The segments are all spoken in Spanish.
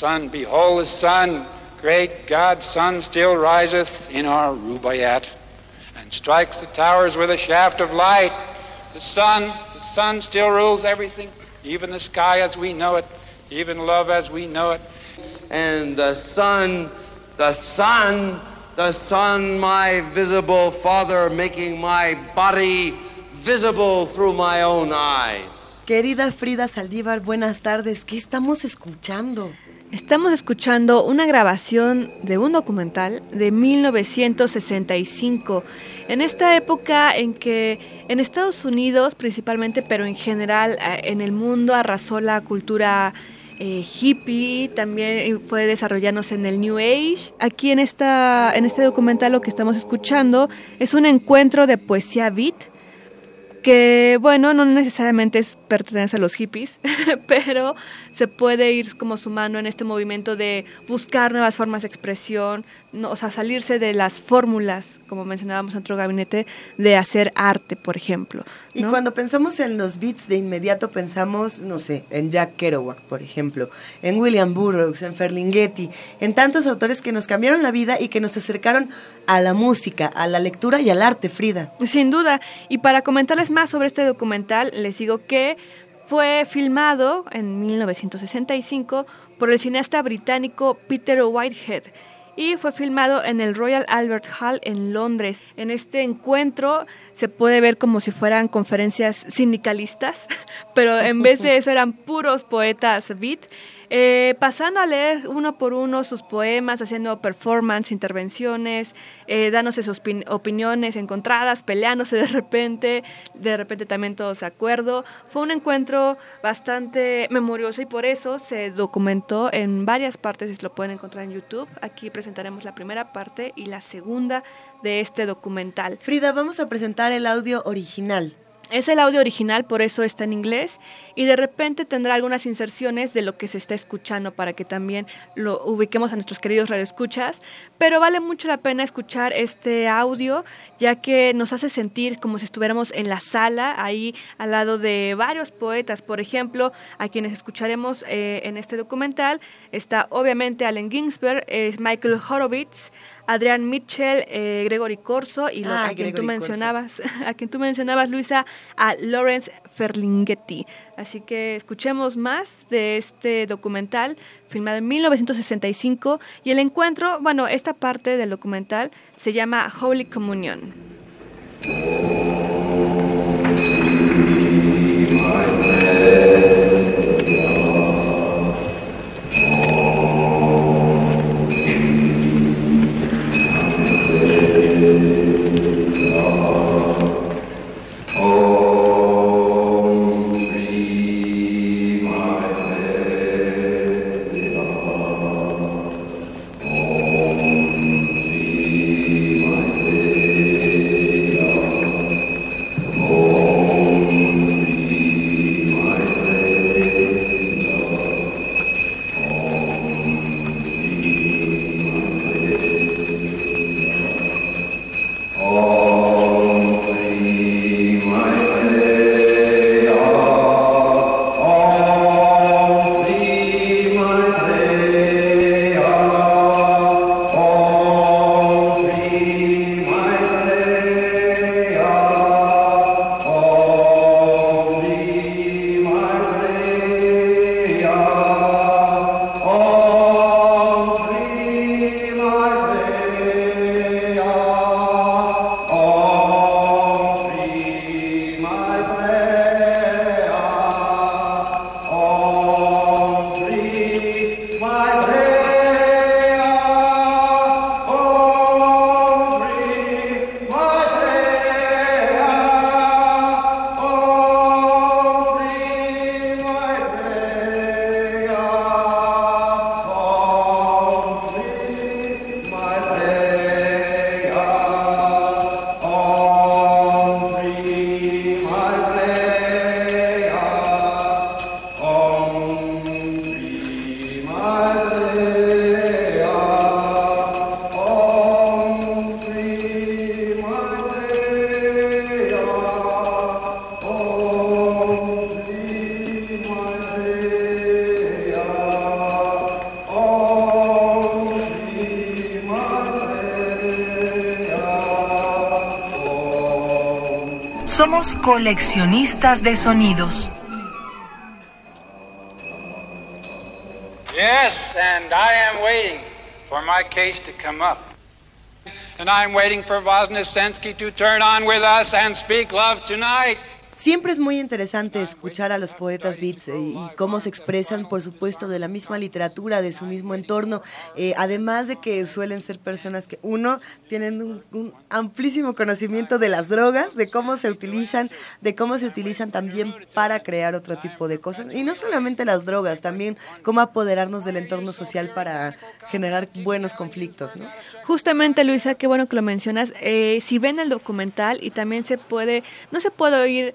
Sun, the sun, behold the sun, great God, sun still riseth in our Rubaiyat, and strikes the towers with a shaft of light. The sun, the sun still rules everything, even the sky as we know it, even love as we know it. and the sun, the sun, the sun, my visible father, making my body visible through my own eyes. Querida Frida Saldívar, buenas tardes. ¿Qué estamos escuchando? Estamos escuchando una grabación de un documental de 1965, en esta época en que en Estados Unidos principalmente, pero en general eh, en el mundo arrasó la cultura eh, hippie, también fue desarrollándose en el New Age. Aquí en, esta, en este documental lo que estamos escuchando es un encuentro de poesía beat que bueno, no necesariamente es pertenece a los hippies, pero se puede ir como su mano en este movimiento de buscar nuevas formas de expresión, no, o sea, salirse de las fórmulas, como mencionábamos en otro gabinete, de hacer arte, por ejemplo. Y cuando pensamos en los beats, de inmediato pensamos, no sé, en Jack Kerouac, por ejemplo, en William Burroughs, en Ferlinghetti, en tantos autores que nos cambiaron la vida y que nos acercaron a la música, a la lectura y al arte, Frida. Sin duda. Y para comentarles más sobre este documental, les digo que fue filmado en 1965 por el cineasta británico Peter Whitehead y fue filmado en el Royal Albert Hall en Londres. En este encuentro se puede ver como si fueran conferencias sindicalistas, pero en vez de eso eran puros poetas beat. Eh, pasando a leer uno por uno sus poemas, haciendo performance, intervenciones, eh, dándose sus opin- opiniones encontradas, peleándose de repente, de repente también todos de acuerdo. Fue un encuentro bastante memorioso y por eso se documentó en varias partes, y lo pueden encontrar en YouTube. Aquí presentaremos la primera parte y la segunda de este documental. Frida, vamos a presentar el audio original. Es el audio original, por eso está en inglés, y de repente tendrá algunas inserciones de lo que se está escuchando para que también lo ubiquemos a nuestros queridos radioescuchas, pero vale mucho la pena escuchar este audio, ya que nos hace sentir como si estuviéramos en la sala, ahí al lado de varios poetas, por ejemplo, a quienes escucharemos eh, en este documental, está obviamente Allen Ginsberg, es Michael Horowitz, Adrián Mitchell, eh, Gregory Corso y lo, Ah, a quien tú Corso. mencionabas, a quien tú mencionabas, Luisa, a Lawrence Ferlinghetti. Así que escuchemos más de este documental filmado en 1965 y el encuentro, bueno, esta parte del documental se llama Holy Communion. Somos coleccionistas de sonidos. Yes, and I am waiting for my case to come up. And I'm waiting for Vosnesensky to turn on with us and speak love tonight. Siempre es muy interesante escuchar a los poetas beats eh, y cómo se expresan, por supuesto, de la misma literatura, de su mismo entorno, eh, además de que suelen ser personas que, uno, tienen un, un, amplísimo conocimiento de las drogas, de cómo se utilizan, de cómo se utilizan también para crear otro tipo de cosas, y no solamente las drogas, también cómo apoderarnos del entorno social para generar buenos conflictos. ¿no? Justamente, Luisa, qué bueno que lo mencionas. Eh, si ven el documental y también se puede, no se puede oír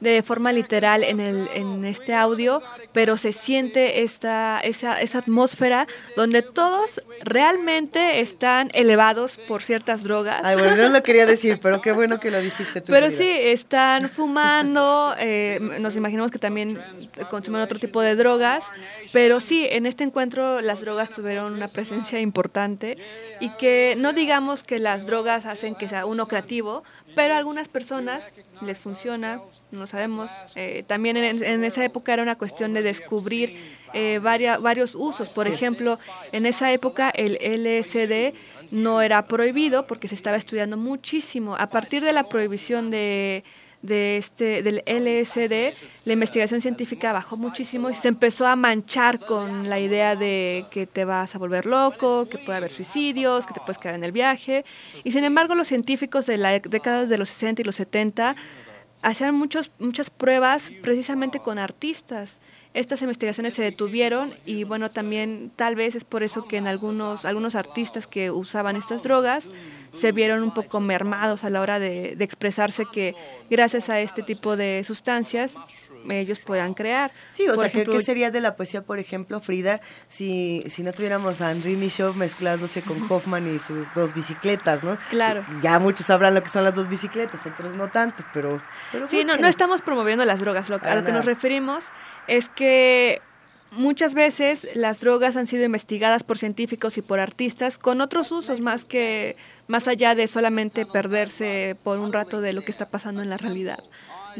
de forma literal en, el, en este audio, pero se siente esta, esa, esa atmósfera donde todos realmente están elevados por ciertas drogas. Ay, bueno, no lo quería decir, pero qué bueno que lo dijiste tú. Pero sí, están fumando, eh, nos imaginamos que también consumen otro tipo de drogas, pero sí, en este encuentro las drogas tuvieron una presencia importante y que no digamos que las drogas hacen que sea uno creativo, pero a algunas personas les funciona, no sabemos. Eh, también en, en, esa época era una cuestión de descubrir eh, varias, varios usos. Por ejemplo, en esa época el LSD no era prohibido porque se estaba estudiando muchísimo. A partir de la prohibición de de este del LSD, la investigación científica bajó muchísimo y se empezó a manchar con la idea de que te vas a volver loco, que puede haber suicidios, que te puedes quedar en el viaje. Y sin embargo, los científicos de la década de los 60 y los 70 hacían muchos, muchas pruebas precisamente con artistas. Estas investigaciones se detuvieron y bueno, también tal vez es por eso que en algunos, algunos artistas que usaban estas drogas se vieron un poco mermados a la hora de, de expresarse que gracias a este tipo de sustancias ellos puedan crear. Sí, o por sea, ejemplo, ¿qué, ¿qué, sería de la poesía, por ejemplo, Frida, si, si no tuviéramos a Henri Michaud mezclándose con Hoffman y sus dos bicicletas, ¿no? Claro. Ya muchos sabrán lo que son las dos bicicletas, otros no tanto, pero... pero sí, no, no estamos promoviendo las drogas, lo, a lo que nos referimos es que muchas veces las drogas han sido investigadas por científicos y por artistas con otros usos más que más allá de solamente perderse por un rato de lo que está pasando en la realidad.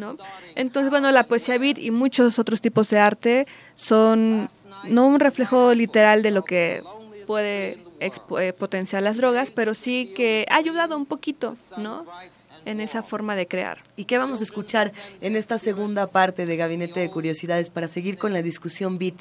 ¿No? Entonces, bueno, la poesía beat y muchos otros tipos de arte son no un reflejo literal de lo que puede eh, potenciar las drogas, pero sí que ha ayudado un poquito, ¿no? En esa forma de crear. ¿Y qué vamos a escuchar en esta segunda parte de Gabinete de Curiosidades para seguir con la discusión beat?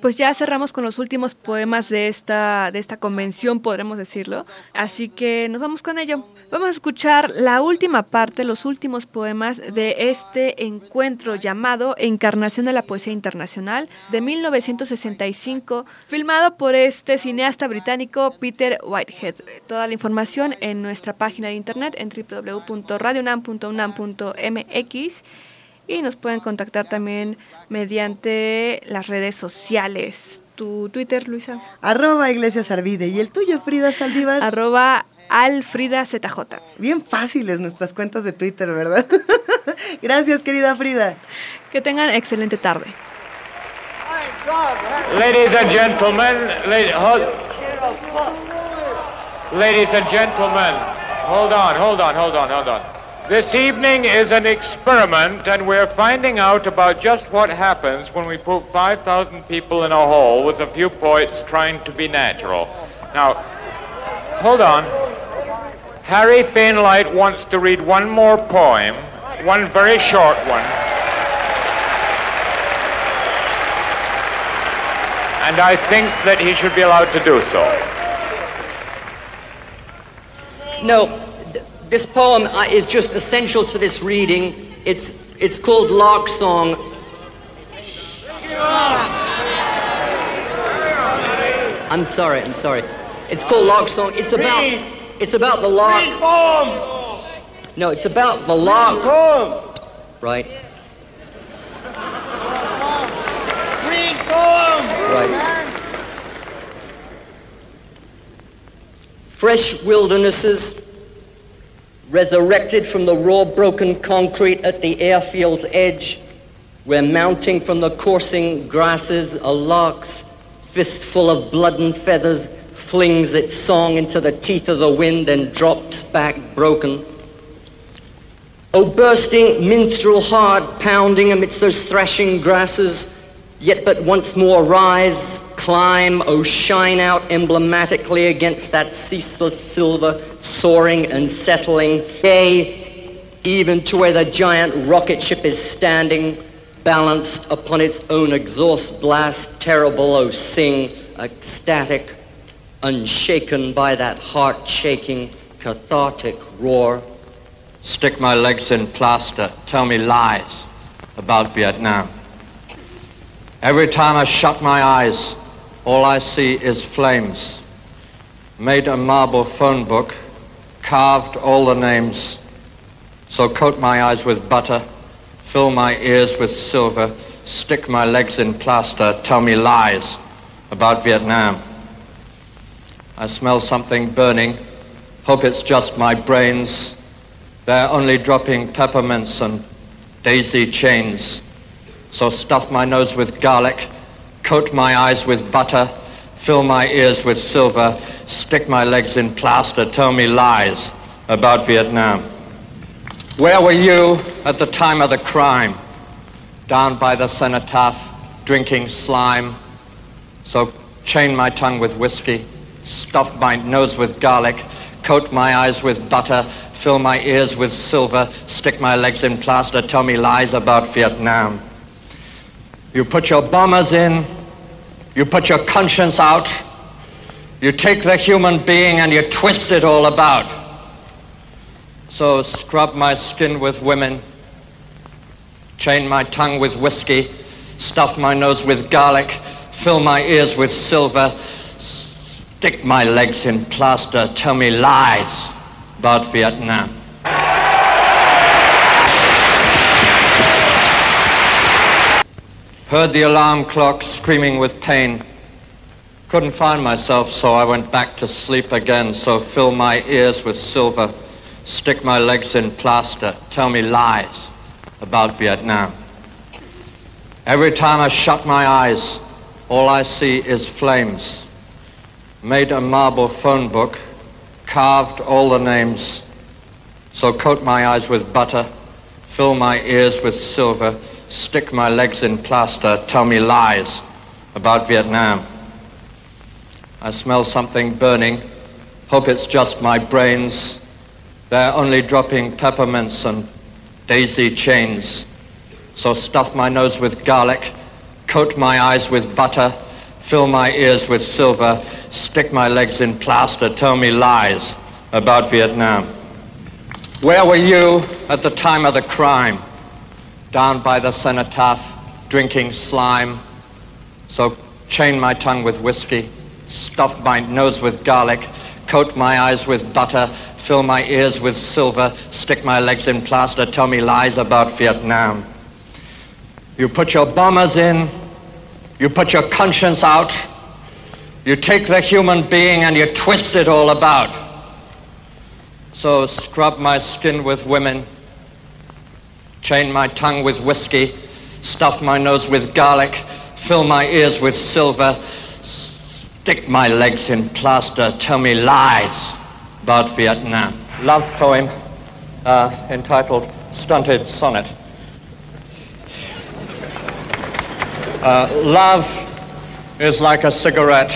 Pues ya cerramos con los últimos poemas de esta, de esta convención, podremos decirlo. Así que nos vamos con ello. Vamos a escuchar la última parte, los últimos poemas de este encuentro llamado Encarnación de la Poesía Internacional de 1965, filmado por este cineasta británico Peter Whitehead. Toda la información en nuestra página de internet en www www.radionam.unam.mx y nos pueden contactar también mediante las redes sociales. ¿Tu Twitter, Luisa? Arroba Iglesias Arvide. ¿Y el tuyo, Frida Saldívar? Arroba AlfridaZJ. Bien fáciles nuestras cuentas de Twitter, ¿verdad? Gracias, querida Frida. Que tengan excelente tarde. Ladies and gentlemen, ladies and gentlemen, Hold on, hold on, hold on, hold on. This evening is an experiment, and we're finding out about just what happens when we put 5,000 people in a hall with a few poets trying to be natural. Now, hold on. Harry Fainlight wants to read one more poem, one very short one. And I think that he should be allowed to do so. No, th- this poem uh, is just essential to this reading. It's, it's called Lark Song. I'm sorry, I'm sorry. It's called Lark Song. It's about, it's about the lark. No, it's about the lark. Right. Right. Fresh wildernesses resurrected from the raw broken concrete at the airfield's edge, where mounting from the coursing grasses a lark's fistful of blood and feathers flings its song into the teeth of the wind and drops back broken. O bursting minstrel heart, pounding amidst those thrashing grasses, yet but once more rise, climb, O shine out emblematically against that ceaseless silver, soaring and settling, yea, even to where the giant rocket ship is standing, balanced upon its own exhaust blast, terrible, O sing, ecstatic, unshaken by that heart-shaking, cathartic roar. Stick my legs in plaster, tell me lies about Vietnam. Every time I shut my eyes, all I see is flames. Made a marble phone book, carved all the names. So coat my eyes with butter, fill my ears with silver, stick my legs in plaster, tell me lies about Vietnam. I smell something burning, hope it's just my brains. They're only dropping peppermints and daisy chains. So stuff my nose with garlic, coat my eyes with butter, fill my ears with silver, stick my legs in plaster, tell me lies about Vietnam. Where were you at the time of the crime? Down by the cenotaph, drinking slime. So chain my tongue with whiskey, stuff my nose with garlic, coat my eyes with butter, fill my ears with silver, stick my legs in plaster, tell me lies about Vietnam. You put your bombers in, you put your conscience out, you take the human being and you twist it all about. So scrub my skin with women, chain my tongue with whiskey, stuff my nose with garlic, fill my ears with silver, stick my legs in plaster, tell me lies about Vietnam. Heard the alarm clock screaming with pain. Couldn't find myself, so I went back to sleep again. So fill my ears with silver, stick my legs in plaster, tell me lies about Vietnam. Every time I shut my eyes, all I see is flames. Made a marble phone book, carved all the names. So coat my eyes with butter, fill my ears with silver, stick my legs in plaster, tell me lies about Vietnam. I smell something burning, hope it's just my brains. They're only dropping peppermints and daisy chains. So stuff my nose with garlic, coat my eyes with butter, fill my ears with silver, stick my legs in plaster, tell me lies about Vietnam. Where were you at the time of the crime? Down by the cenotaph, drinking slime. So chain my tongue with whiskey, stuff my nose with garlic, coat my eyes with butter, fill my ears with silver, stick my legs in plaster, tell me lies about Vietnam. You put your bombers in, you put your conscience out, you take the human being and you twist it all about. So scrub my skin with women, chain my tongue with whiskey, stuff my nose with garlic, fill my ears with silver, stick my legs in plaster, tell me lies about Vietnam. Love poem uh, entitled Stunted Sonnet. Uh, love is like a cigarette.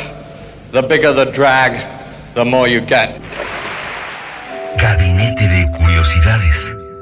The bigger the drag, the more you get. Gabinete de Curiosidades.